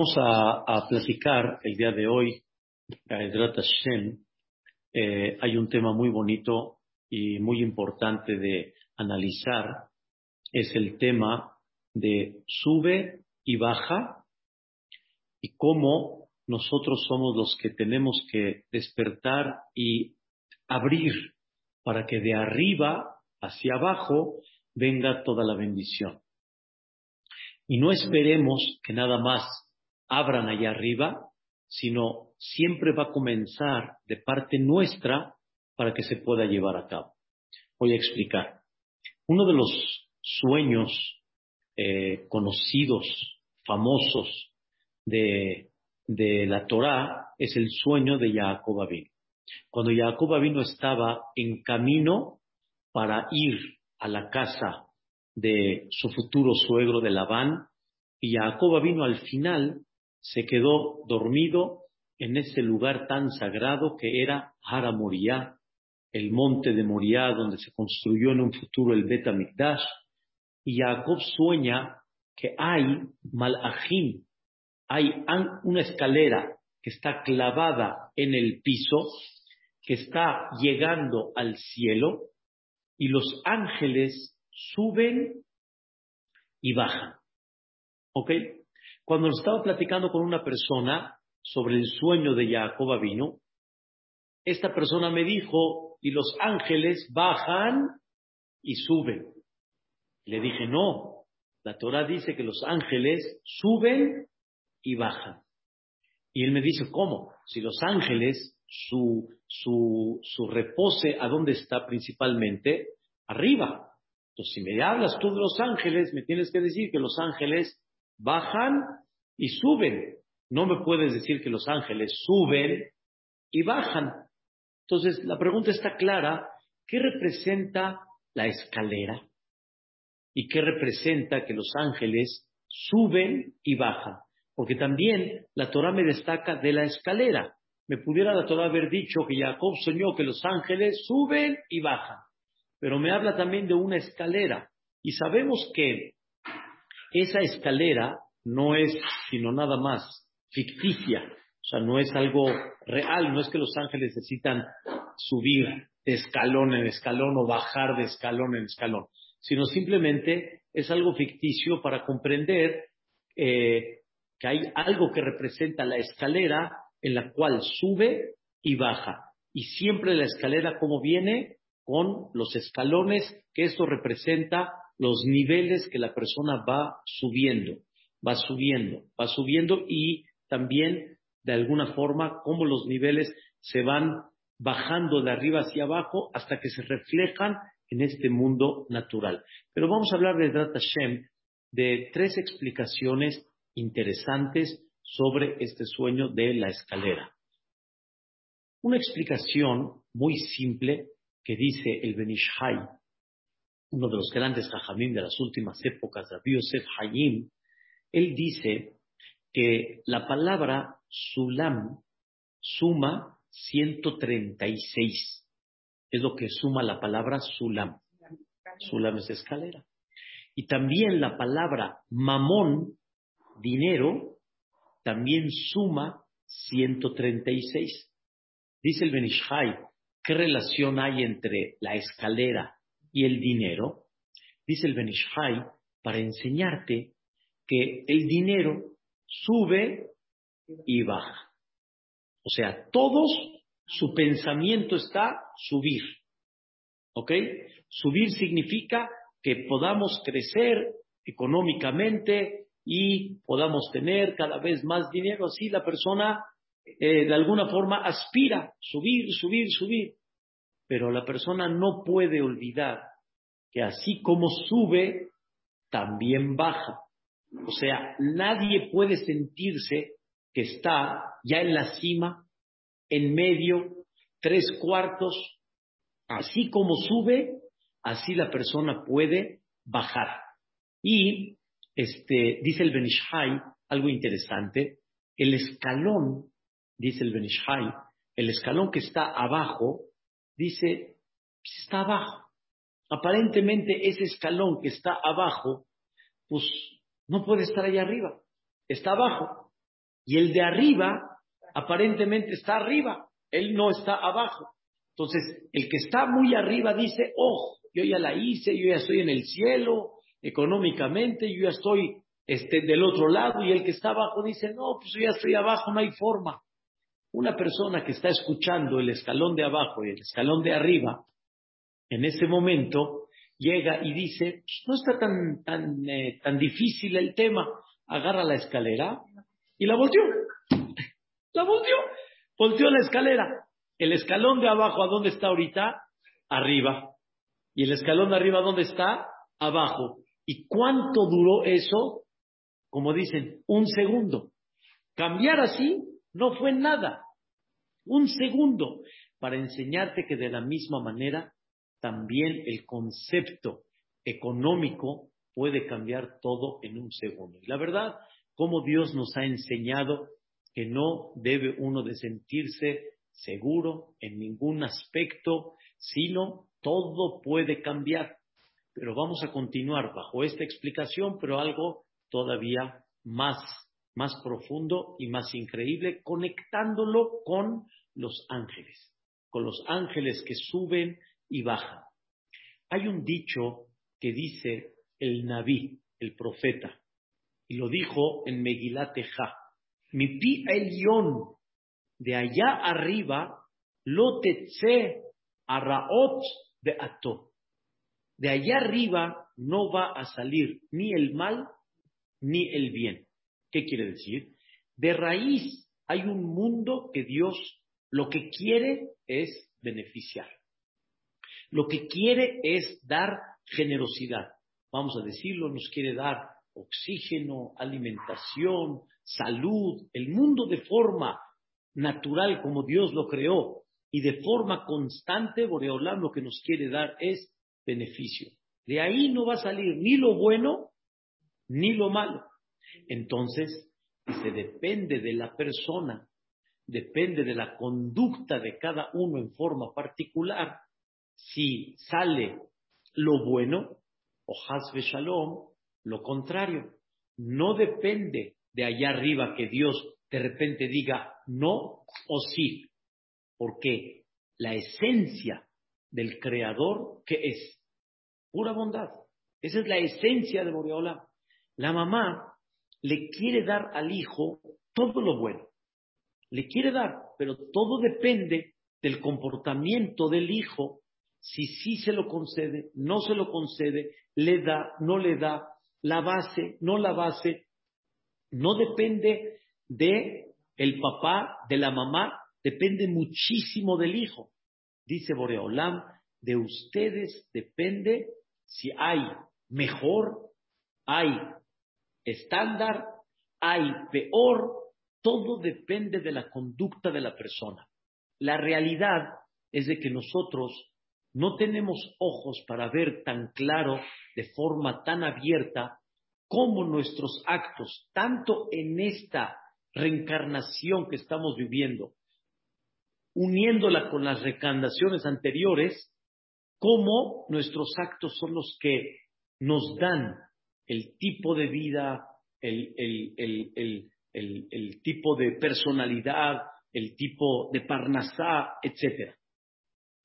Vamos a, platicar el día de hoy, eh, hay un tema muy bonito y muy importante de analizar, es el tema de sube y baja y cómo nosotros somos los que tenemos que despertar y abrir para que de arriba hacia abajo venga toda la bendición. Y no esperemos que nada más abran allá arriba, sino siempre va a comenzar de parte nuestra para que se pueda llevar a cabo. Voy a explicar. Uno de los sueños eh, conocidos, famosos de, de la Torá es el sueño de Jacob vino. Cuando Jacob vino estaba en camino para ir a la casa de su futuro suegro de Labán y Jacob vino al final se quedó dormido en ese lugar tan sagrado que era Hara Moriah, el monte de Moriah donde se construyó en un futuro el Bet Amikdash, y Jacob sueña que hay malajim, hay una escalera que está clavada en el piso, que está llegando al cielo, y los ángeles suben y bajan. ¿Ok? Cuando estaba platicando con una persona sobre el sueño de Jacob vino, esta persona me dijo, y los ángeles bajan y suben. Le dije, no, la Torah dice que los ángeles suben y bajan. Y él me dice, ¿cómo? Si los ángeles, su, su, su repose, ¿a dónde está principalmente? Arriba. Entonces, si me hablas tú de los ángeles, me tienes que decir que los ángeles bajan y suben. No me puedes decir que los ángeles suben y bajan. Entonces, la pregunta está clara. ¿Qué representa la escalera? ¿Y qué representa que los ángeles suben y bajan? Porque también la Torah me destaca de la escalera. Me pudiera la Torah haber dicho que Jacob soñó que los ángeles suben y bajan. Pero me habla también de una escalera. Y sabemos que esa escalera no es sino nada más ficticia, o sea, no es algo real, no es que los ángeles necesitan subir de escalón en escalón o bajar de escalón en escalón, sino simplemente es algo ficticio para comprender eh, que hay algo que representa la escalera en la cual sube y baja. Y siempre la escalera como viene con los escalones, que esto representa los niveles que la persona va subiendo va subiendo, va subiendo y también de alguna forma cómo los niveles se van bajando de arriba hacia abajo hasta que se reflejan en este mundo natural. Pero vamos a hablar de Drat Hashem de tres explicaciones interesantes sobre este sueño de la escalera. Una explicación muy simple que dice el Benishai, uno de los grandes hajamim de las últimas épocas, Rabbi Yosef Hayim, él dice que la palabra sulam suma 136. Es lo que suma la palabra sulam. Sulam es escalera. Y también la palabra mamón, dinero, también suma 136. Dice el Benishai, ¿qué relación hay entre la escalera y el dinero? Dice el Benishai, para enseñarte que el dinero sube y baja. O sea, todos su pensamiento está subir. ¿Ok? Subir significa que podamos crecer económicamente y podamos tener cada vez más dinero. Así la persona eh, de alguna forma aspira, subir, subir, subir. Pero la persona no puede olvidar que así como sube, también baja. O sea, nadie puede sentirse que está ya en la cima, en medio, tres cuartos. Así como sube, así la persona puede bajar. Y este, dice el Benishai algo interesante, el escalón, dice el Benishai, el escalón que está abajo, dice, está abajo. Aparentemente ese escalón que está abajo, pues no puede estar allá arriba, está abajo. Y el de arriba aparentemente está arriba, él no está abajo. Entonces, el que está muy arriba dice, oh, yo ya la hice, yo ya estoy en el cielo, económicamente, yo ya estoy este, del otro lado, y el que está abajo dice, no, pues yo ya estoy abajo, no hay forma. Una persona que está escuchando el escalón de abajo y el escalón de arriba, en ese momento llega y dice, pues no está tan, tan, eh, tan difícil el tema, agarra la escalera y la volteó. La volteó. Volteó la escalera. El escalón de abajo, ¿a dónde está ahorita? Arriba. Y el escalón de arriba, ¿dónde está? Abajo. ¿Y cuánto duró eso? Como dicen, un segundo. Cambiar así no fue nada. Un segundo para enseñarte que de la misma manera también el concepto económico puede cambiar todo en un segundo. Y la verdad, como Dios nos ha enseñado que no debe uno sentirse seguro en ningún aspecto, sino todo puede cambiar. Pero vamos a continuar bajo esta explicación, pero algo todavía más, más profundo y más increíble, conectándolo con los ángeles, con los ángeles que suben y bajan. Hay un dicho que dice el Naví, el profeta, y lo dijo en Megilat mi pi elión, de allá arriba, lo tetse raot de ato. De allá arriba no va a salir ni el mal ni el bien. ¿Qué quiere decir? De raíz hay un mundo que Dios lo que quiere es beneficiar. Lo que quiere es dar generosidad. Vamos a decirlo, nos quiere dar oxígeno, alimentación, salud, el mundo de forma natural como Dios lo creó y de forma constante, Boreolam lo que nos quiere dar es beneficio. De ahí no va a salir ni lo bueno ni lo malo. Entonces, se depende de la persona, depende de la conducta de cada uno en forma particular, si sale lo bueno o hasbe shalom, lo contrario. No depende de allá arriba que Dios de repente diga no o sí. Porque la esencia del creador, ¿qué es? Pura bondad. Esa es la esencia de Boreola. La mamá le quiere dar al hijo todo lo bueno. Le quiere dar, pero todo depende del comportamiento del hijo. Si sí se lo concede, no se lo concede, le da, no le da, la base, no la base, no depende de el papá, de la mamá, depende muchísimo del hijo. Dice Boreolam, de ustedes depende si hay mejor, hay estándar, hay peor, todo depende de la conducta de la persona. La realidad es de que nosotros no tenemos ojos para ver tan claro, de forma tan abierta, cómo nuestros actos, tanto en esta reencarnación que estamos viviendo, uniéndola con las reencarnaciones anteriores, cómo nuestros actos son los que nos dan el tipo de vida, el, el tipo de personalidad, el tipo de parnasá, etc.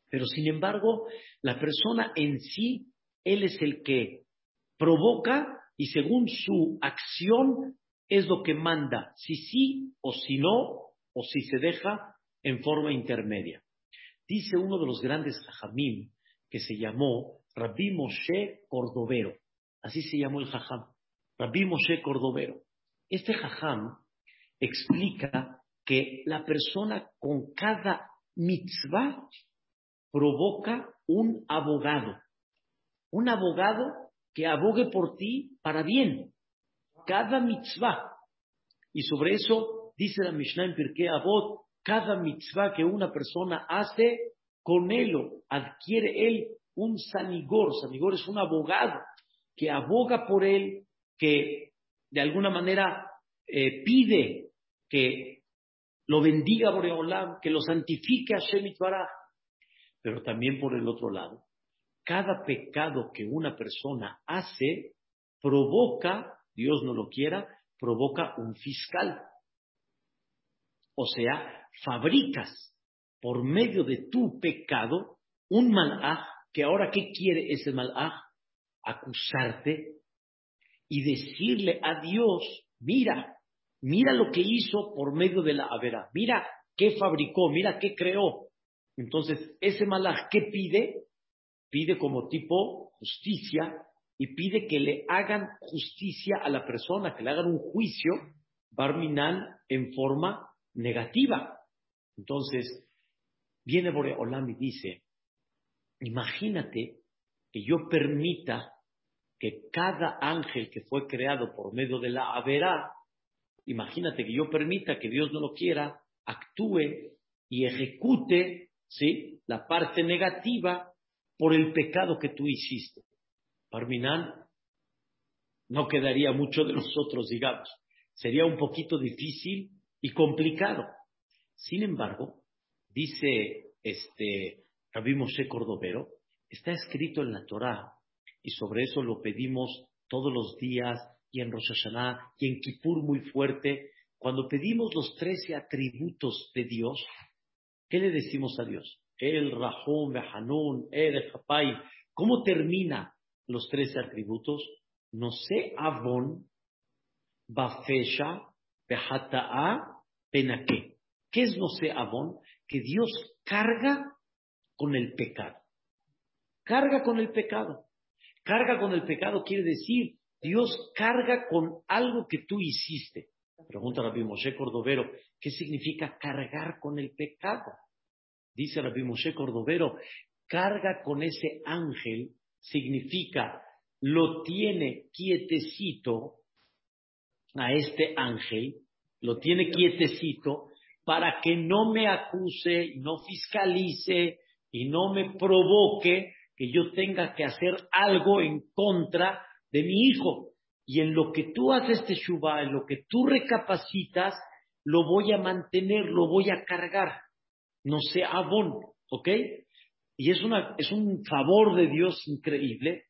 Pero sin embargo, la persona en sí, él es el que provoca y según su acción es lo que manda, si sí o si no, o si se deja en forma intermedia. Dice uno de los grandes jajamim que se llamó Rabbi Moshe Cordovero. Así se llamó el jajam. Rabbi Moshe Cordovero. Este jajam explica que la persona con cada mitzvah provoca un abogado. Un abogado que abogue por ti para bien. Cada mitzvah. Y sobre eso dice la Mishnah en Pirkei Avot, cada mitzvah que una persona hace, con él adquiere él un sanigor. Sanigor es un abogado que aboga por él, que de alguna manera eh, pide que lo bendiga Boreolam, que lo santifique a Shemit. Pero también por el otro lado, cada pecado que una persona hace provoca, Dios no lo quiera, provoca un fiscal. O sea, fabricas por medio de tu pecado un malaj, que ahora ¿qué quiere ese malaj? Acusarte y decirle a Dios, mira, mira lo que hizo por medio de la avera, mira qué fabricó, mira qué creó. Entonces, ese malaj, ¿qué pide? Pide como tipo justicia y pide que le hagan justicia a la persona, que le hagan un juicio barminal en forma negativa. Entonces, viene Boreolam y dice, imagínate que yo permita que cada ángel que fue creado por medio de la Averá, imagínate que yo permita que Dios no lo quiera, actúe y ejecute ¿sí? la parte negativa por el pecado que tú hiciste. Parminán, no quedaría mucho de nosotros, digamos. Sería un poquito difícil y complicado. Sin embargo, dice este Rabbi Moshe Cordovero, está escrito en la Torá, y sobre eso lo pedimos todos los días, y en Rosh Hashanah, y en Kippur muy fuerte, cuando pedimos los trece atributos de Dios, ¿qué le decimos a Dios? El Rahum, Hanun, El Japai. ¿Cómo termina los trece atributos? No sé avon, bafesha, behata'a, penaque. ¿Qué es no sé avon? Que Dios carga con el pecado. Carga con el pecado. Carga con el pecado quiere decir, Dios carga con algo que tú hiciste. Pregunta Rabbi Moshe Cordovero, ¿qué significa cargar con el pecado? Dice Rabbi Moshe Cordovero, carga con ese ángel significa lo tiene quietecito a este ángel, lo tiene quietecito para que no me acuse, no fiscalice y no me provoque que yo tenga que hacer algo en contra de mi hijo. Y en lo que tú haces teshuva, en lo que tú recapacitas, lo voy a mantener, lo voy a cargar. No sea abón, ¿ok? Y es, una, es un favor de Dios increíble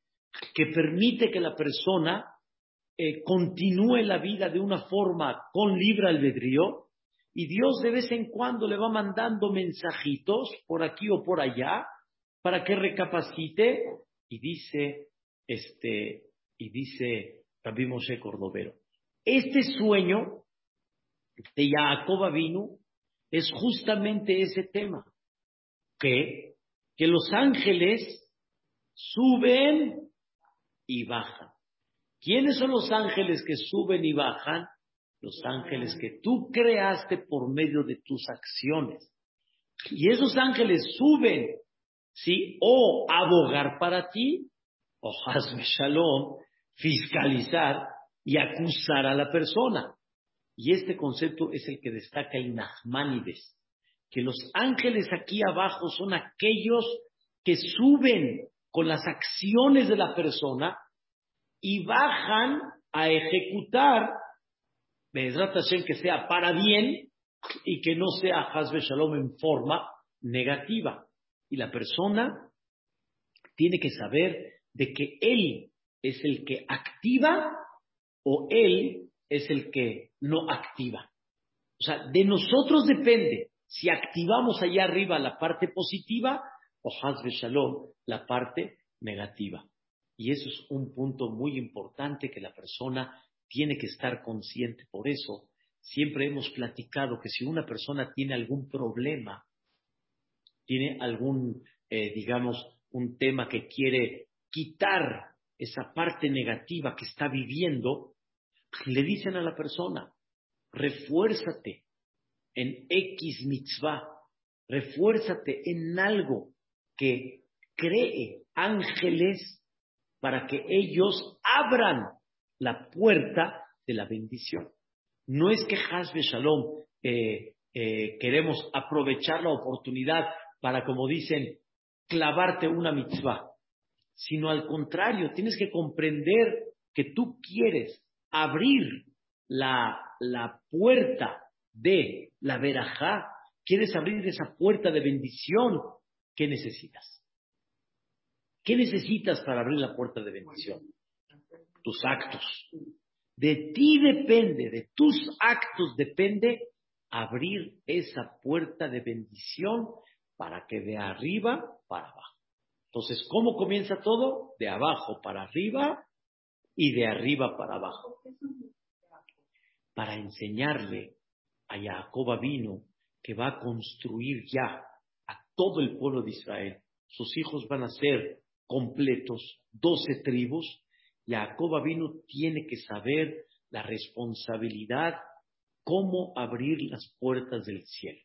que permite que la persona eh, continúe la vida de una forma con libre albedrío y Dios de vez en cuando le va mandando mensajitos por aquí o por allá para que recapacite y dice este y dice Rabbi Moshe Cordovero este sueño de Jacob vino es justamente ese tema que que los ángeles suben y bajan. ¿Quiénes son los ángeles que suben y bajan? Los ángeles que tú creaste por medio de tus acciones. Y esos ángeles suben, ¿sí? O abogar para ti, o Hazme Shalom, fiscalizar y acusar a la persona. Y este concepto es el que destaca el que los ángeles aquí abajo son aquellos que suben con las acciones de la persona y bajan a ejecutar, que sea para bien y que no sea Hazbe Shalom en forma negativa. Y la persona tiene que saber de que él es el que activa o él es el que no activa. O sea, de nosotros depende si activamos allá arriba la parte positiva o Hazbe Shalom la parte negativa. Y eso es un punto muy importante que la persona tiene que estar consciente. Por eso siempre hemos platicado que si una persona tiene algún problema, tiene algún, eh, digamos, un tema que quiere quitar esa parte negativa que está viviendo, le dicen a la persona, refuérzate, en X mitzvah, refuérzate en algo que cree ángeles para que ellos abran la puerta de la bendición. No es que Hasbe Shalom eh, eh, queremos aprovechar la oportunidad para, como dicen, clavarte una mitzvah, sino al contrario, tienes que comprender que tú quieres abrir la, la puerta de la verajá, quieres abrir esa puerta de bendición, ¿qué necesitas? ¿Qué necesitas para abrir la puerta de bendición? Tus actos. De ti depende, de tus actos depende abrir esa puerta de bendición para que de arriba para abajo. Entonces, ¿cómo comienza todo? De abajo para arriba y de arriba para abajo. Para enseñarle a Jacob vino que va a construir ya a todo el pueblo de Israel. Sus hijos van a ser completos, doce tribus. Jacob vino tiene que saber la responsabilidad, cómo abrir las puertas del cielo.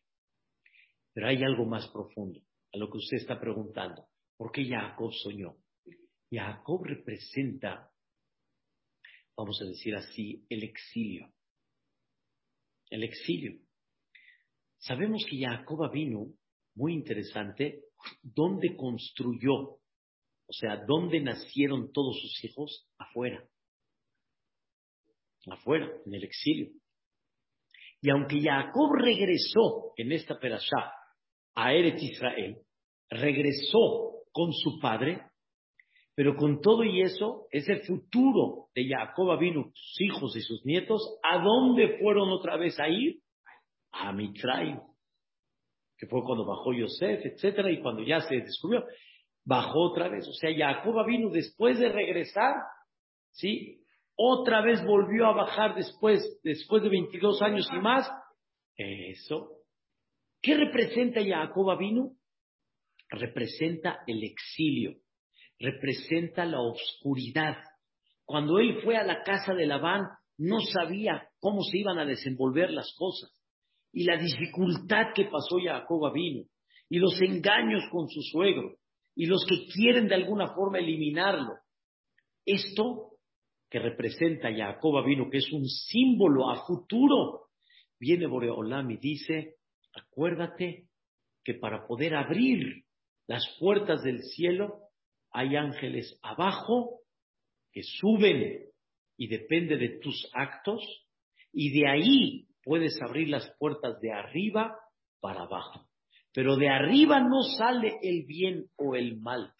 Pero hay algo más profundo a lo que usted está preguntando. ¿Por qué Jacob soñó? Jacob representa, vamos a decir así, el exilio. El exilio. Sabemos que Jacob vino, muy interesante, ¿dónde construyó? O sea, ¿dónde nacieron todos sus hijos? Afuera. Afuera, en el exilio. Y aunque Jacob regresó en esta perashá a Eretz Israel, regresó con su padre, pero con todo y eso, ese futuro de Jacob vino, sus hijos y sus nietos, ¿a dónde fueron otra vez a ir? A Mitraim, que fue cuando bajó Yosef, etcétera, y cuando ya se descubrió, bajó otra vez. O sea, Jacob vino después de regresar, ¿sí? Otra vez volvió a bajar después, después de 22 años y más. Eso. ¿Qué representa Jacob vino? representa el exilio, representa la oscuridad. Cuando él fue a la casa de Labán, no sabía cómo se iban a desenvolver las cosas. Y la dificultad que pasó Jacob vino, y los engaños con su suegro, y los que quieren de alguna forma eliminarlo. Esto que representa Jacob vino, que es un símbolo a futuro, viene Boreolam y dice, acuérdate que para poder abrir las puertas del cielo, hay ángeles abajo que suben y depende de tus actos, y de ahí puedes abrir las puertas de arriba para abajo. Pero de arriba no sale el bien o el mal,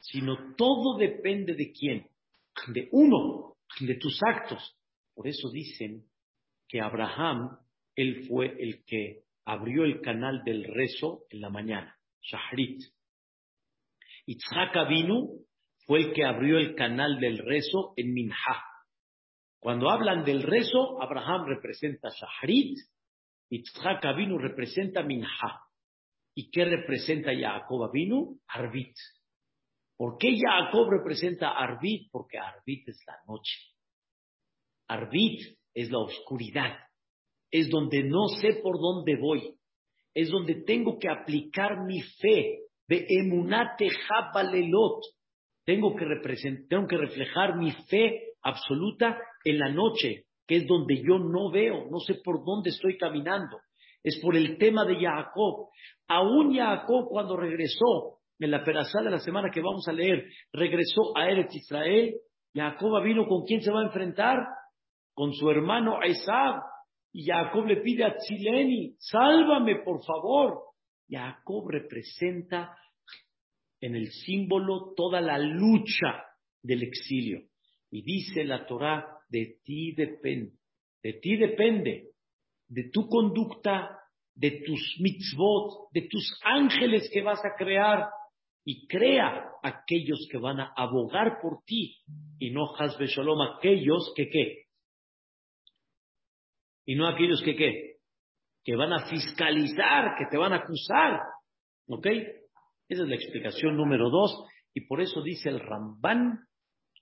sino todo depende de quién, de uno, de tus actos. Por eso dicen que Abraham, él fue el que abrió el canal del rezo en la mañana, Shahrit. Yitzhak Avinu fue el que abrió el canal del rezo en Minha. Cuando hablan del rezo, Abraham representa Shahrit, Yitzhak Avinu representa Minha. ¿Y qué representa Jacob Avinu? Arbit. ¿Por qué Jacob representa Arbit? Porque Arbit es la noche. Arbit es la oscuridad. Es donde no sé por dónde voy. Es donde tengo que aplicar mi fe de emunate jabalelot. Tengo que, tengo que reflejar mi fe absoluta en la noche, que es donde yo no veo, no sé por dónde estoy caminando. Es por el tema de Jacob. Aún Jacob cuando regresó, en la perazá de la semana que vamos a leer, regresó a Eretz Israel, Jacob vino con quién se va a enfrentar? Con su hermano Esab. Y Jacob le pide a Tzileni, sálvame por favor. Jacob representa en el símbolo toda la lucha del exilio. Y dice la Torah, de ti depende, de ti depende, de tu conducta, de tus mitzvot, de tus ángeles que vas a crear, y crea aquellos que van a abogar por ti, y no Hasbe Shalom, aquellos que qué, y no aquellos que qué, que van a fiscalizar, que te van a acusar. ¿Ok? Esa es la explicación número dos. Y por eso dice el Ramban,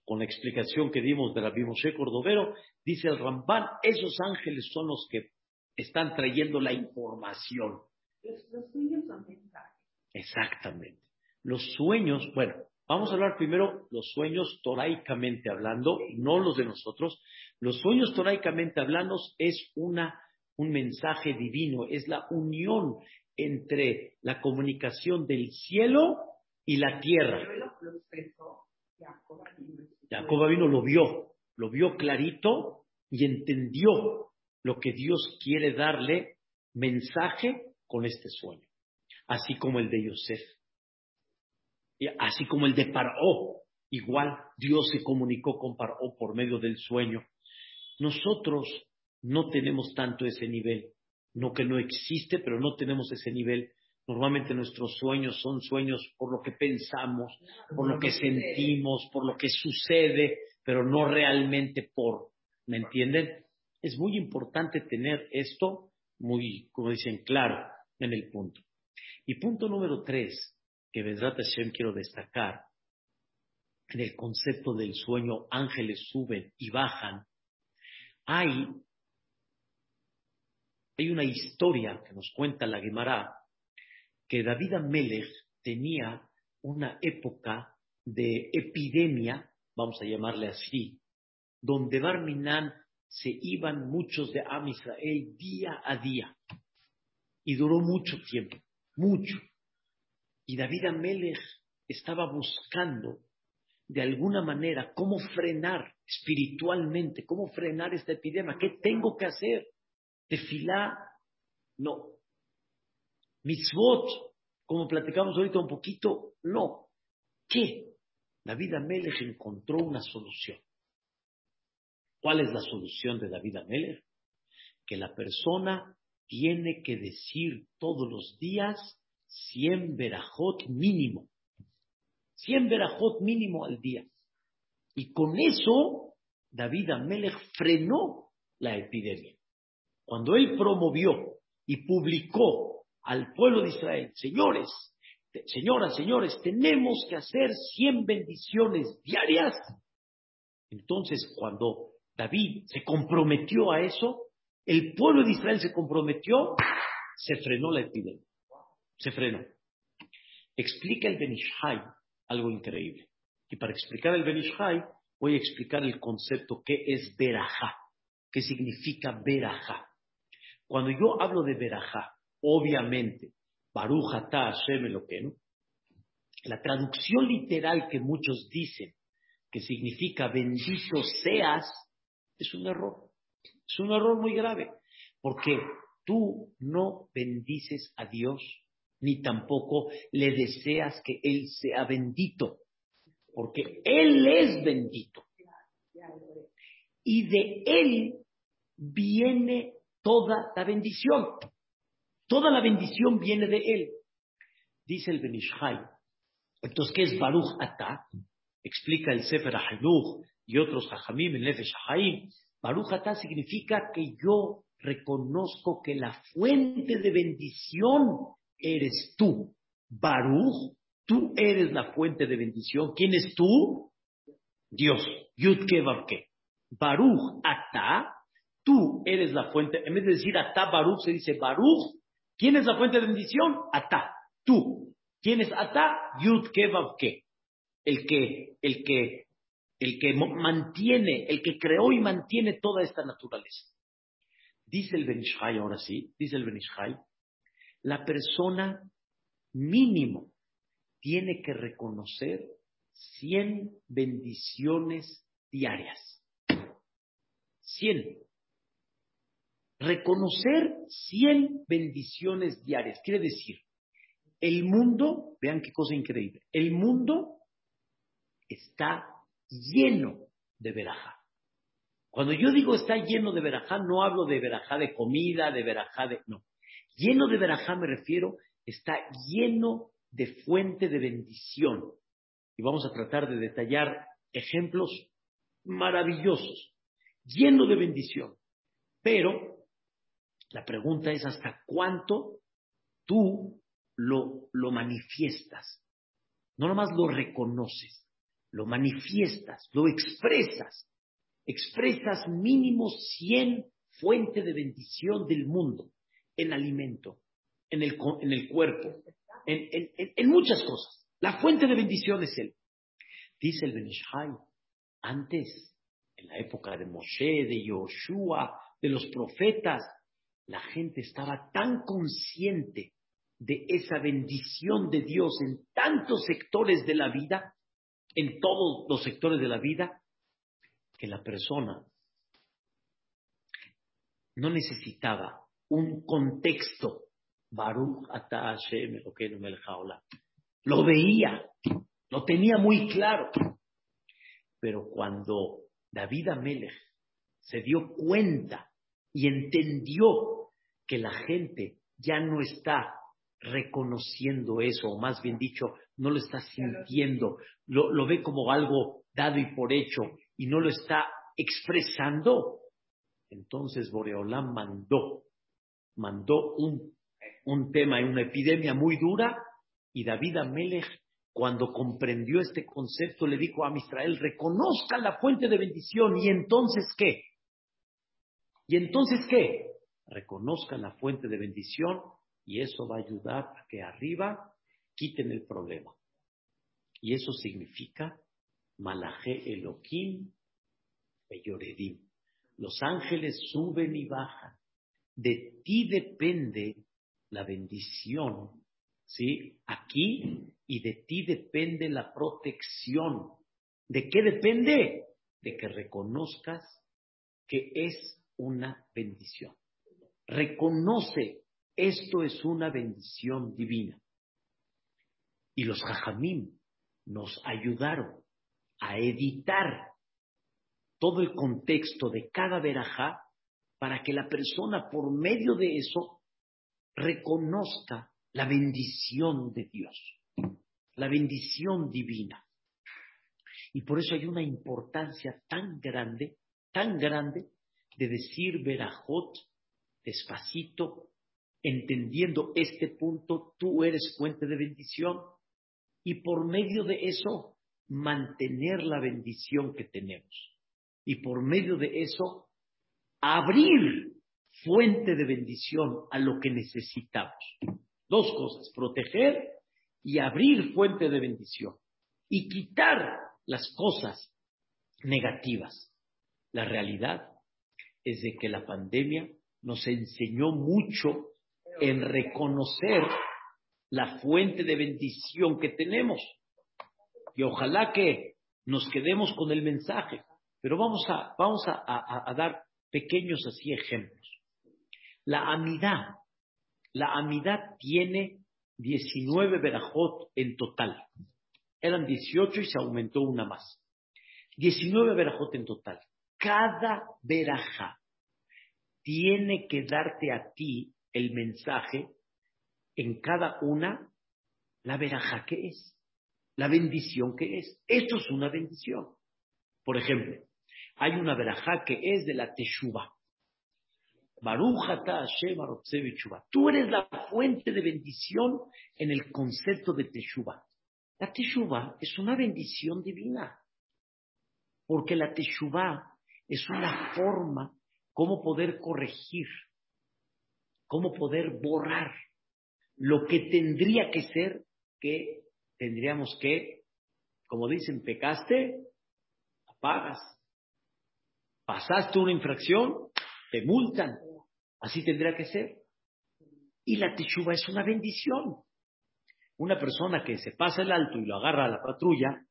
con la explicación que dimos de la Moshe Cordovero, dice el Ramban, esos ángeles son los que están trayendo la información. Los, sueños son mensajes. Exactamente. Los sueños, bueno, vamos a hablar primero los sueños toraicamente hablando, no los de nosotros. Los sueños toraicamente hablando es una un mensaje divino, es la unión entre la comunicación del cielo y la tierra. Jacob vino lo vio, lo vio clarito y entendió lo que Dios quiere darle mensaje con este sueño, así como el de Yosef, así como el de Paró, igual Dios se comunicó con Paró por medio del sueño. Nosotros no tenemos tanto ese nivel. no que no existe, pero no tenemos ese nivel. Normalmente nuestros sueños son sueños por lo que pensamos, por lo que sentimos, por lo que sucede, pero no realmente por, ¿me entienden? Es muy importante tener esto muy, como dicen, claro en el punto. Y punto número tres, que Vedrat Hashem quiero destacar, en el concepto del sueño, ángeles suben y bajan, hay, hay una historia que nos cuenta la Gemara, que David Amelech tenía una época de epidemia, vamos a llamarle así, donde Barminan se iban muchos de Am Israel día a día. Y duró mucho tiempo, mucho. Y David Amelech estaba buscando de alguna manera cómo frenar espiritualmente, cómo frenar esta epidemia. ¿Qué tengo que hacer? Tefilá, no. Mitzvot, como platicamos ahorita un poquito, no. ¿Qué? David Amelech encontró una solución. ¿Cuál es la solución de David Amelech? Que la persona tiene que decir todos los días 100 verajot mínimo. 100 verajot mínimo al día. Y con eso, David Amelech frenó la epidemia. Cuando él promovió y publicó al pueblo de Israel, señores, señoras, señores, tenemos que hacer 100 bendiciones diarias. Entonces, cuando David se comprometió a eso, el pueblo de Israel se comprometió, se frenó la epidemia. Se frenó. Explica el Benishai algo increíble. Y para explicar el Benishai, voy a explicar el concepto que es Berajá. ¿Qué significa Berajá? Cuando yo hablo de Berajá, obviamente, Baruch Ata Hashem Eloquenu, la traducción literal que muchos dicen, que significa bendito seas, es un error. Es un error muy grave, porque tú no bendices a Dios, ni tampoco le deseas que Él sea bendito, porque Él es bendito. Y de Él viene toda la bendición. Toda la bendición viene de Él. Dice el Benishai. Entonces, ¿qué es Baruch Ata? Explica el Sefer HaYuch y otros Hajamim, el Nefesh Haim, Baruch significa que yo reconozco que la fuente de bendición eres tú. Baruch, tú eres la fuente de bendición. ¿Quién es tú? Dios. Yudke Babke. Baruch Ata, tú eres la fuente. En vez de decir Ata Baruch, se dice Baruch. ¿Quién es la fuente de bendición? Ata, tú. ¿Quién es Ata? Yudke Babke. El que, el que el que mantiene, el que creó y mantiene toda esta naturaleza. Dice el Benishai, ahora sí, dice el Benishai, la persona mínimo tiene que reconocer 100 bendiciones diarias. 100. Reconocer 100 bendiciones diarias. Quiere decir, el mundo, vean qué cosa increíble, el mundo está lleno de verajá. Cuando yo digo está lleno de verajá, no hablo de verajá de comida, de verajá de... No. Lleno de verajá me refiero, está lleno de fuente de bendición. Y vamos a tratar de detallar ejemplos maravillosos, lleno de bendición. Pero la pregunta es hasta cuánto tú lo, lo manifiestas. No nomás lo reconoces lo manifiestas, lo expresas, expresas mínimo 100 fuentes de bendición del mundo en alimento, en el, en el cuerpo, en, en, muchas cosas. La fuente de bendición es Él. Dice el Benishai, antes, en la época de Moshe, de Yoshua, de los profetas, la gente estaba tan consciente de esa bendición de Dios en tantos sectores de la vida en todos los sectores de la vida que la persona no necesitaba un contexto. Baruch ata Lo veía, lo tenía muy claro. Pero cuando David Amelech se dio cuenta y entendió que la gente ya no está reconociendo eso, o más bien dicho, no lo está sintiendo, lo, lo ve como algo dado y por hecho y no lo está expresando, entonces Boreolán mandó, mandó un, un tema y una epidemia muy dura y David Amelech cuando comprendió este concepto le dijo a Israel, reconozca la fuente de bendición y entonces qué? ¿Y entonces qué? Reconozcan la fuente de bendición y eso va a ayudar a que arriba quiten el problema. Y eso significa Malaje Elohim Peyoredim. Los ángeles suben y bajan. De ti depende la bendición, ¿sí? Aquí y de ti depende la protección. ¿De qué depende? De que reconozcas que es una bendición. Reconoce, esto es una bendición divina. Y los jajamim nos ayudaron a editar todo el contexto de cada verajá para que la persona por medio de eso reconozca la bendición de Dios, la bendición divina. Y por eso hay una importancia tan grande, tan grande, de decir verajot despacito, entendiendo este punto, tú eres fuente de bendición. Y por medio de eso, mantener la bendición que tenemos. Y por medio de eso, abrir fuente de bendición a lo que necesitamos. Dos cosas, proteger y abrir fuente de bendición. Y quitar las cosas negativas. La realidad es de que la pandemia nos enseñó mucho en reconocer la fuente de bendición que tenemos. Y ojalá que nos quedemos con el mensaje. Pero vamos a, vamos a, dar pequeños así ejemplos. La amidad. La amidad tiene 19 verajot en total. Eran 18 y se aumentó una más. 19 verajot en total. Cada veraja tiene que darte a ti el mensaje en cada una la veraja que es la bendición que es. Esto es una bendición. Por ejemplo, hay una verajá que es de la teshuva. Tú eres la fuente de bendición en el concepto de teshuva. La teshuva es una bendición divina. Porque la teshuva es una forma como poder corregir, cómo poder borrar lo que tendría que ser que tendríamos que, como dicen, pecaste, pagas. Pasaste una infracción, te multan. Así tendría que ser. Y la teshuva es una bendición. Una persona que se pasa el alto y lo agarra a la patrulla,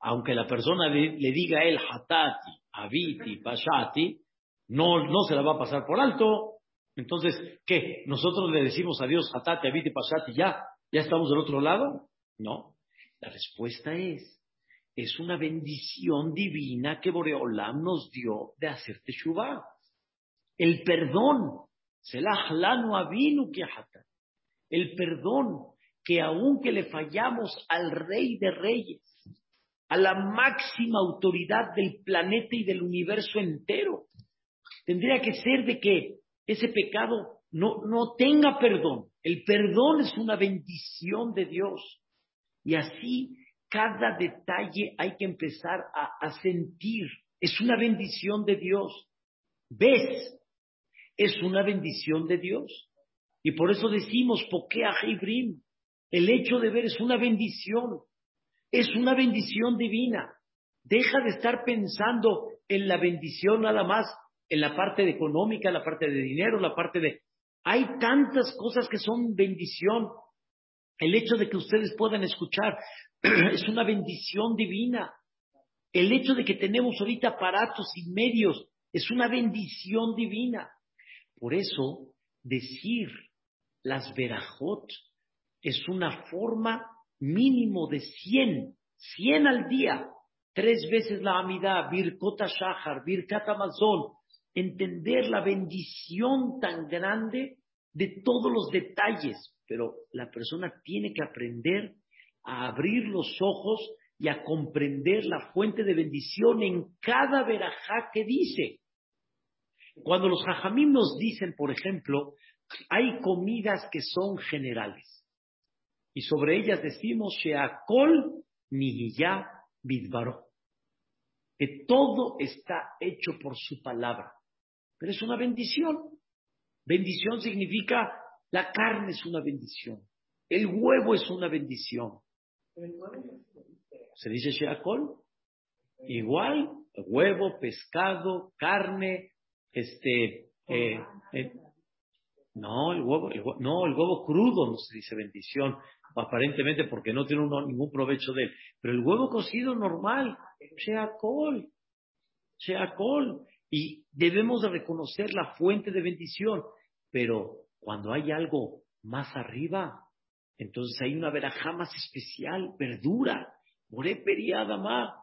aunque la persona le, diga a él hatati, aviti, pashati, no, no se la va a pasar por alto. Entonces, ¿qué? Nosotros le decimos a Dios hatati, aviti, pashati, ya, ya estamos del otro lado. No, la respuesta es, es una bendición divina que Boreolam nos dio de hacer Teshuvah. El perdón, el perdón que aunque le fallamos al rey de reyes, a la máxima autoridad del planeta y del universo entero, tendría que ser de que ese pecado no, no tenga perdón. El perdón es una bendición de Dios. Y así cada detalle hay que empezar a, sentir. Es una bendición de Dios. ¿Ves? Es una bendición de Dios. Y por eso decimos, Pokea Ibrim. El hecho de ver es una bendición. Es una bendición divina. Deja de estar pensando en la bendición nada más, en la parte económica, la parte de dinero, la parte de... Hay tantas cosas que son bendición. El hecho de que ustedes puedan escuchar es una bendición divina. El hecho de que tenemos ahorita aparatos y medios es una bendición divina. Por eso, decir las verajot es una forma mínimo de 100, 100 al día, tres veces la amidad, birkota shahar, birkat amazon, entender la bendición tan grande de todos los detalles, pero la persona tiene que aprender a abrir los ojos y a comprender la fuente de bendición en cada verajá que dice. Cuando los hajamim nos dicen, por ejemplo, hay comidas que son generales y sobre ellas decimos Sheakol Nihiyah Bidbaro, que todo está hecho por su palabra, pero es una bendición. Bendición significa la carne es una bendición, el huevo es una bendición. ¿Se dice Sheakol? Igual, huevo, pescado, carne, este, eh, eh, no, el huevo, no, el huevo crudo no se dice bendición, aparentemente porque no tiene ningún provecho de él. Pero el huevo cocido normal, sea col. Y debemos de reconocer la fuente de bendición. Pero cuando hay algo más arriba, entonces hay una verajá más especial, verdura. More periadama.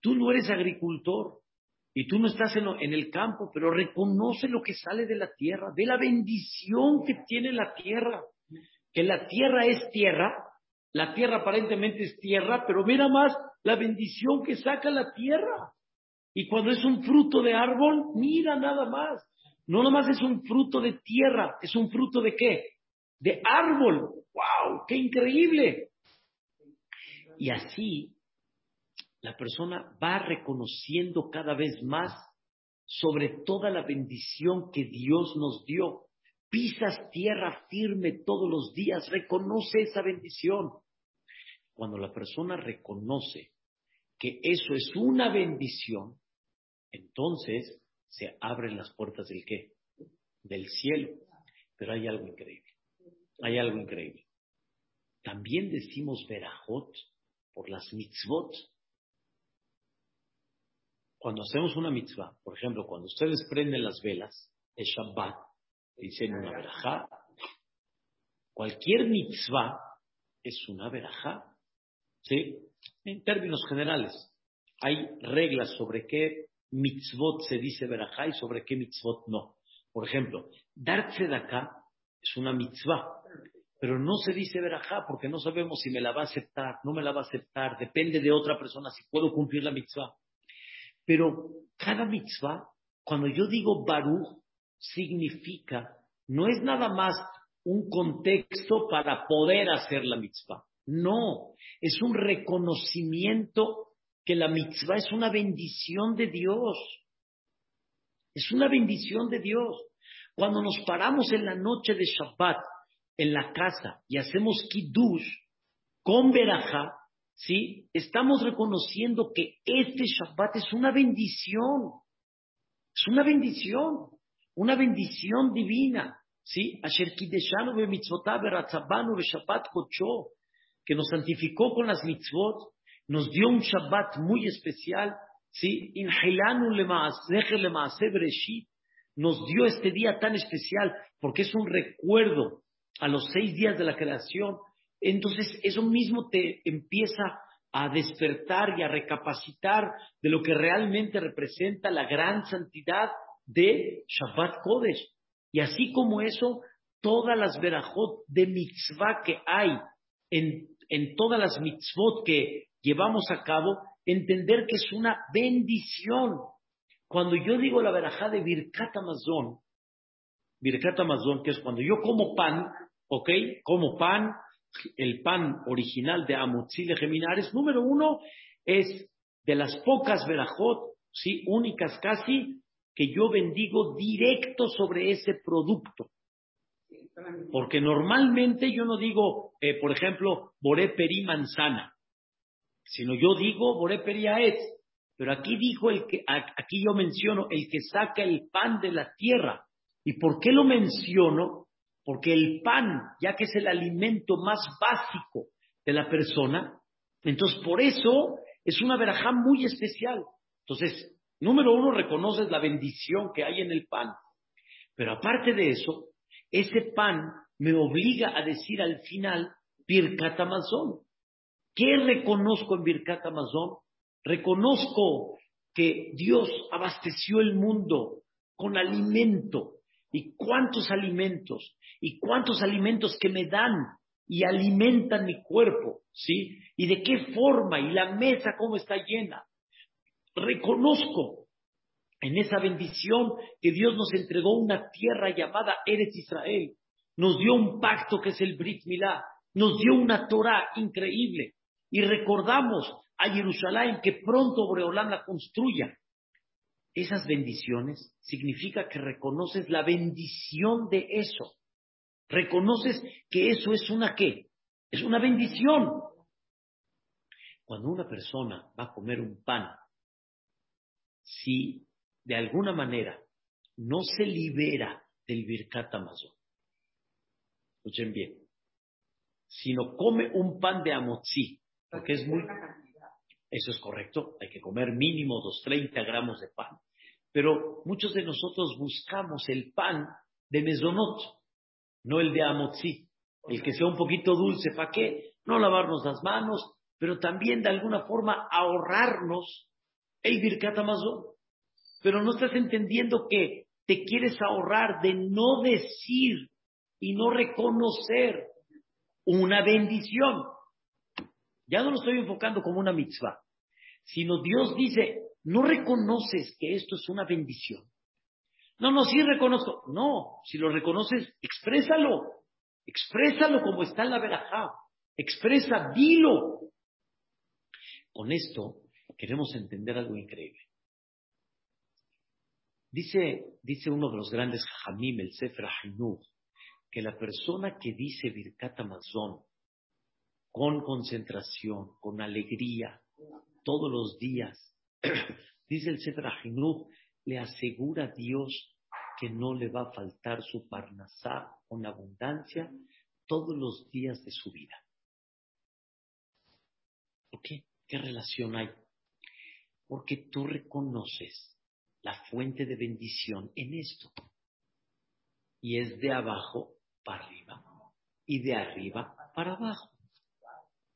Tú no eres agricultor y tú no estás en, en, el campo, pero reconoce lo que sale de la tierra, de la bendición que tiene la tierra que la tierra es tierra, la tierra aparentemente es tierra, pero mira más la bendición que saca la tierra. Y cuando es un fruto de árbol, mira nada más. No nomás es un fruto de tierra, es un fruto de qué? De árbol. ¡Wow! ¡Qué increíble! Y así la persona va reconociendo cada vez más sobre toda la bendición que Dios nos dio pisas tierra firme todos los días, reconoce esa bendición. Cuando la persona reconoce que eso es una bendición, entonces se abren las puertas del qué? Del cielo. Pero hay algo increíble. Hay algo increíble. También decimos verajot por las mitzvot. Cuando hacemos una mitzvah, por ejemplo, cuando ustedes prenden las velas, es Shabbat, dicen una verajá. Cualquier mitzvah es una verajá. ¿Sí? En términos generales, hay reglas sobre qué mitzvot se dice verajá y sobre qué mitzvot no. Por ejemplo, dar tzedakah es una mitzvah, pero no se dice verajá porque no sabemos si me la va a aceptar, no me la va a aceptar, depende de otra persona si puedo cumplir la mitzvah. Pero cada mitzvah, cuando yo digo baruch, significa, no es nada más un contexto para poder hacer la mitzvah. No, es un reconocimiento que la mitzvah es una bendición de Dios. Es una bendición de Dios. Cuando nos paramos en la noche de Shabbat en la casa y hacemos kiddush con veraja, ¿sí? Estamos reconociendo que este Shabbat es una bendición. Es una bendición una bendición divina, ¿sí? que nos santificó con las mitzvot, nos dio un Shabbat muy especial, ¿sí? Nos dio este día tan especial porque es un recuerdo a los seis días de la creación. Entonces, eso mismo te empieza a despertar y a recapacitar de lo que realmente representa la gran santidad de Shabbat Kodesh. Y así como eso, todas las verajot de mitzvah que hay en, en todas las mitzvot que llevamos a cabo, entender que es una bendición. Cuando yo digo la verajá de Birkat Amazon, Birkat Amazon, que es cuando yo como pan, ¿ok? Como pan, el pan original de Amotzile Geminares, número uno, es de las pocas verajot, sí, únicas casi, que yo bendigo directo sobre ese producto. Porque normalmente yo no digo, eh, por ejemplo, Boré Peri manzana, sino yo digo Boré Peri. Pero aquí dijo el que, aquí yo menciono el que saca el pan de la tierra. ¿Y por qué lo menciono? Porque el pan, ya que es el alimento más básico de la persona, entonces por eso es una verajá muy especial. Entonces, Número uno, reconoces la bendición que hay en el pan. Pero aparte de eso, ese pan me obliga a decir al final Birkat Amazon. ¿Qué reconozco en Birkat Amazon? Reconozco que Dios abasteció el mundo con alimento. ¿Y cuántos alimentos? ¿Y cuántos alimentos que me dan y alimentan mi cuerpo? ¿Sí? ¿Y de qué forma? ¿Y la mesa cómo está llena? Reconozco en esa bendición que Dios nos entregó una tierra llamada Eretz Israel. Nos dio un pacto que es el Brit Milá. Nos dio una Torah increíble. Y recordamos a Jerusalén que pronto Boreolán la construya. Esas bendiciones significa que reconoces la bendición de eso. Reconoces que eso es una qué? Es una bendición. Cuando una persona va a comer un pan, si de alguna manera no se libera del Birkat Amazon, escuchen bien, sino come un pan de amotzi, porque es muy... Eso es correcto, hay que comer mínimo 230 gramos de pan. Pero muchos de nosotros buscamos el pan de mesonot, no el de amotzi, el que sea un poquito dulce. ¿Para qué? No lavarnos las manos, pero también de alguna forma ahorrarnos el Birkat Amazon. Pero no estás entendiendo que te quieres ahorrar de no decir y no reconocer una bendición. Ya no lo estoy enfocando como una mitzvah, sino Dios dice, no reconoces que esto es una bendición. No, no, sí reconozco. No, si lo reconoces, exprésalo. Exprésalo como está en la verajá. Expresa, dilo. Con esto queremos entender algo increíble. Dice, dice uno de los grandes Jamim, el Sefer que la persona que dice Birkat Amazon con concentración, con alegría, todos los días, dice el Sefer le asegura a Dios que no le va a faltar su parnasá con abundancia todos los días de su vida. ¿Por qué? ¿Qué relación hay? Porque tú reconoces la fuente de bendición en esto. Y es de abajo para arriba y de arriba para abajo.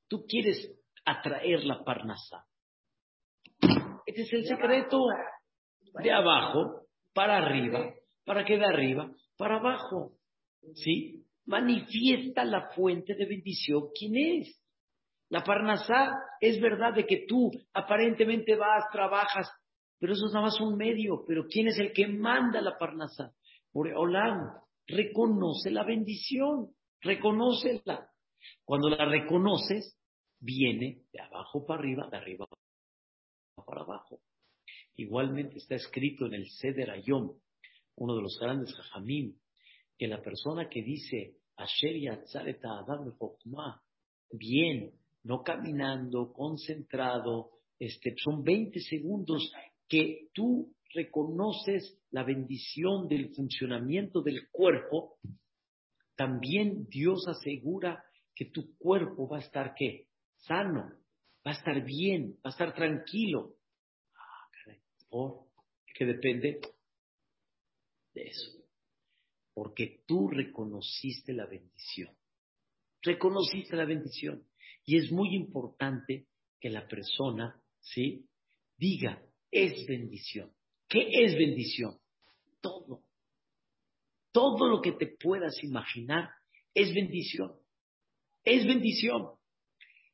Tú quieres atraer la parnasa. Este es el secreto. De abajo para arriba, para que de arriba para abajo. ¿Sí? Manifiesta la fuente de bendición. ¿Quién es? La parnasá es verdad de que tú aparentemente vas, trabajas, pero eso es nada más un medio. Pero ¿quién es el que manda la parnasá? Olam, reconoce la bendición, reconócela. Cuando la reconoces, viene de abajo para arriba, de arriba para abajo. Igualmente está escrito en el Seder Ayom, uno de los grandes Jajamim, que la persona que dice Asher Adam bien, no caminando, concentrado, este, son 20 segundos que tú reconoces la bendición del funcionamiento del cuerpo, también Dios asegura que tu cuerpo va a estar qué? Sano, va a estar bien, va a estar tranquilo. Ah, caray. ¿Por? Que depende de eso. Porque tú reconociste la bendición. Reconociste la bendición. Y es muy importante que la persona, ¿sí? Diga, es bendición. ¿Qué es bendición? Todo. Todo lo que te puedas imaginar es bendición. Es bendición.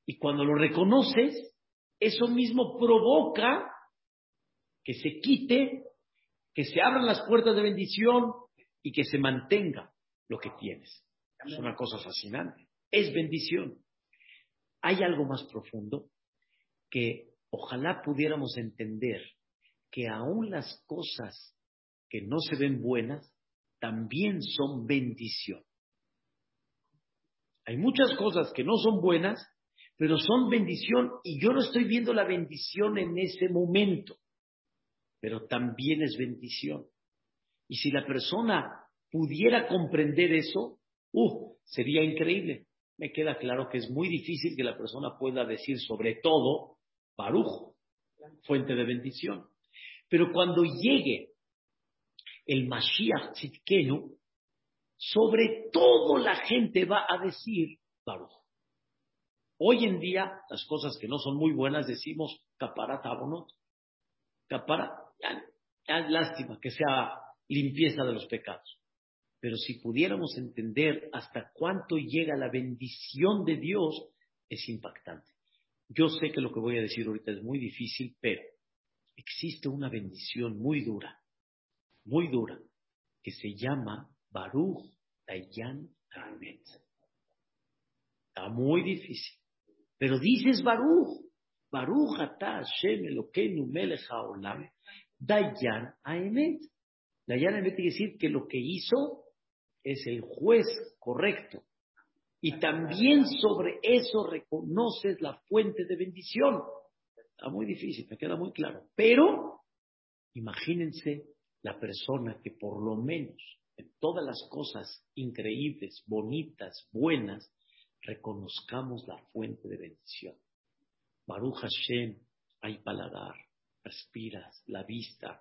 Y cuando lo reconoces, eso mismo provoca que se quite, que se abran las puertas de bendición y que se mantenga lo que tienes. Es una cosa fascinante. Es bendición. Hay algo más profundo que ojalá pudiéramos entender que aún las cosas que no se ven buenas también son bendición. Hay muchas cosas que no son buenas, pero son bendición y yo no estoy viendo la bendición en ese momento, pero también es bendición. Y si la persona pudiera comprender eso, uh, sería increíble. Me queda claro que es muy difícil que la persona pueda decir sobre todo Baruch, fuente de bendición. Pero cuando llegue el Mashiach Tzidkenu, sobre todo la gente va a decir Baruch. Hoy en día, las cosas que no son muy buenas decimos Kaparat Abonot. Ya, lástima que sea limpieza de los pecados. Pero si pudiéramos entender hasta cuánto llega la bendición de Dios, es impactante. Yo sé que lo que voy a decir ahorita es muy difícil, pero existe una bendición muy dura, muy dura, que se llama Baruch Dayan Amet. Está muy difícil. Pero dices Baruch, Baruch ata Hashem Elokeinu melech haolam, Dayan Aemet. Dayan Aemet quiere decir que lo que hizo es el juez correcto. Y también sobre eso reconoces la fuente de bendición. Está muy difícil, me queda muy claro. Pero imagínense la persona que por lo menos en todas las cosas increíbles, bonitas, buenas, reconozcamos la fuente de bendición. Baruch Hashem, hay paladar, respiras, la vista,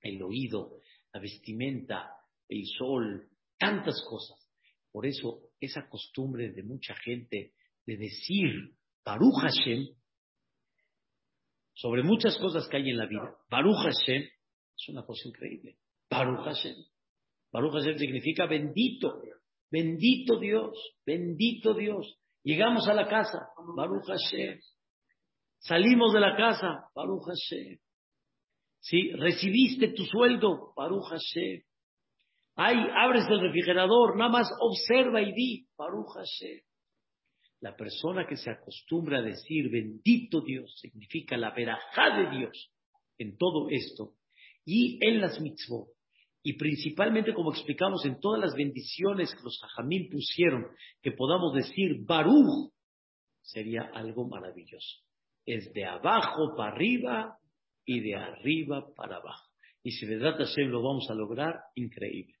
el oído, la vestimenta, el sol, tantas cosas. Por eso esa costumbre de mucha gente de decir Baruch Hashem sobre muchas cosas que hay en la vida, Baruch Hashem es una cosa increíble. Baruch Hashem. Baruch Hashem significa bendito. Bendito Dios, bendito Dios. Llegamos a la casa, Baruch Hashem. Salimos de la casa, Baruch Hashem. Recibiste tu sueldo, Baruch Hashem. Ay, abres el refrigerador, nada más observa y di, Baruch Hashem. La persona que se acostumbra a decir bendito Dios significa la verajá de Dios en todo esto y en las mitzvot y principalmente, como explicamos, en todas las bendiciones que los hajamim pusieron, que podamos decir Baruch, sería algo maravilloso. Es de abajo para arriba y de arriba para abajo. Y si de Hashem lo vamos a lograr, increíble.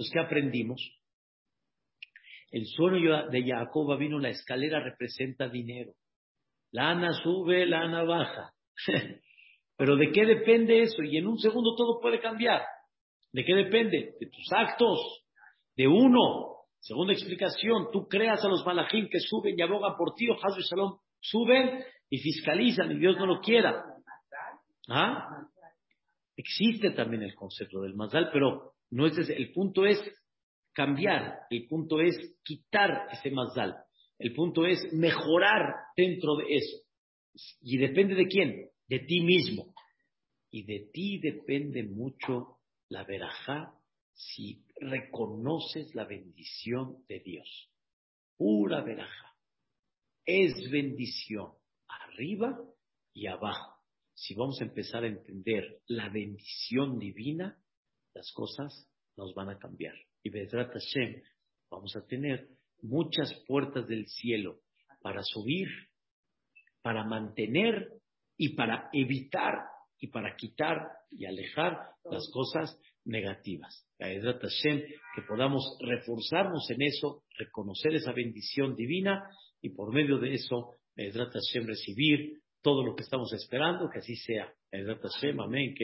Entonces, ¿qué aprendimos? El sueño de Jacob vino, la escalera representa dinero. La ana sube, la ana baja. Pero ¿de qué depende eso? Y en un segundo todo puede cambiar. ¿De qué depende? De tus actos, de uno. Segunda explicación, tú creas a los malajim que suben y abogan por ti, o y Shalom, suben y fiscalizan y Dios no lo quiera. ¿Ah? Existe también el concepto del mazal, pero no es ese. el punto es cambiar, el punto es quitar ese mazal, el punto es mejorar dentro de eso. ¿Y depende de quién? De ti mismo. Y de ti depende mucho la verajá si reconoces la bendición de Dios. Pura verajá. Es bendición arriba y abajo. Si vamos a empezar a entender la bendición divina, las cosas nos van a cambiar. Y Bedrat Hashem, vamos a tener muchas puertas del cielo para subir, para mantener y para evitar y para quitar y alejar las cosas negativas. Que podamos reforzarnos en eso, reconocer esa bendición divina y por medio de eso, recibir todo lo que estamos esperando, que así sea. Amén.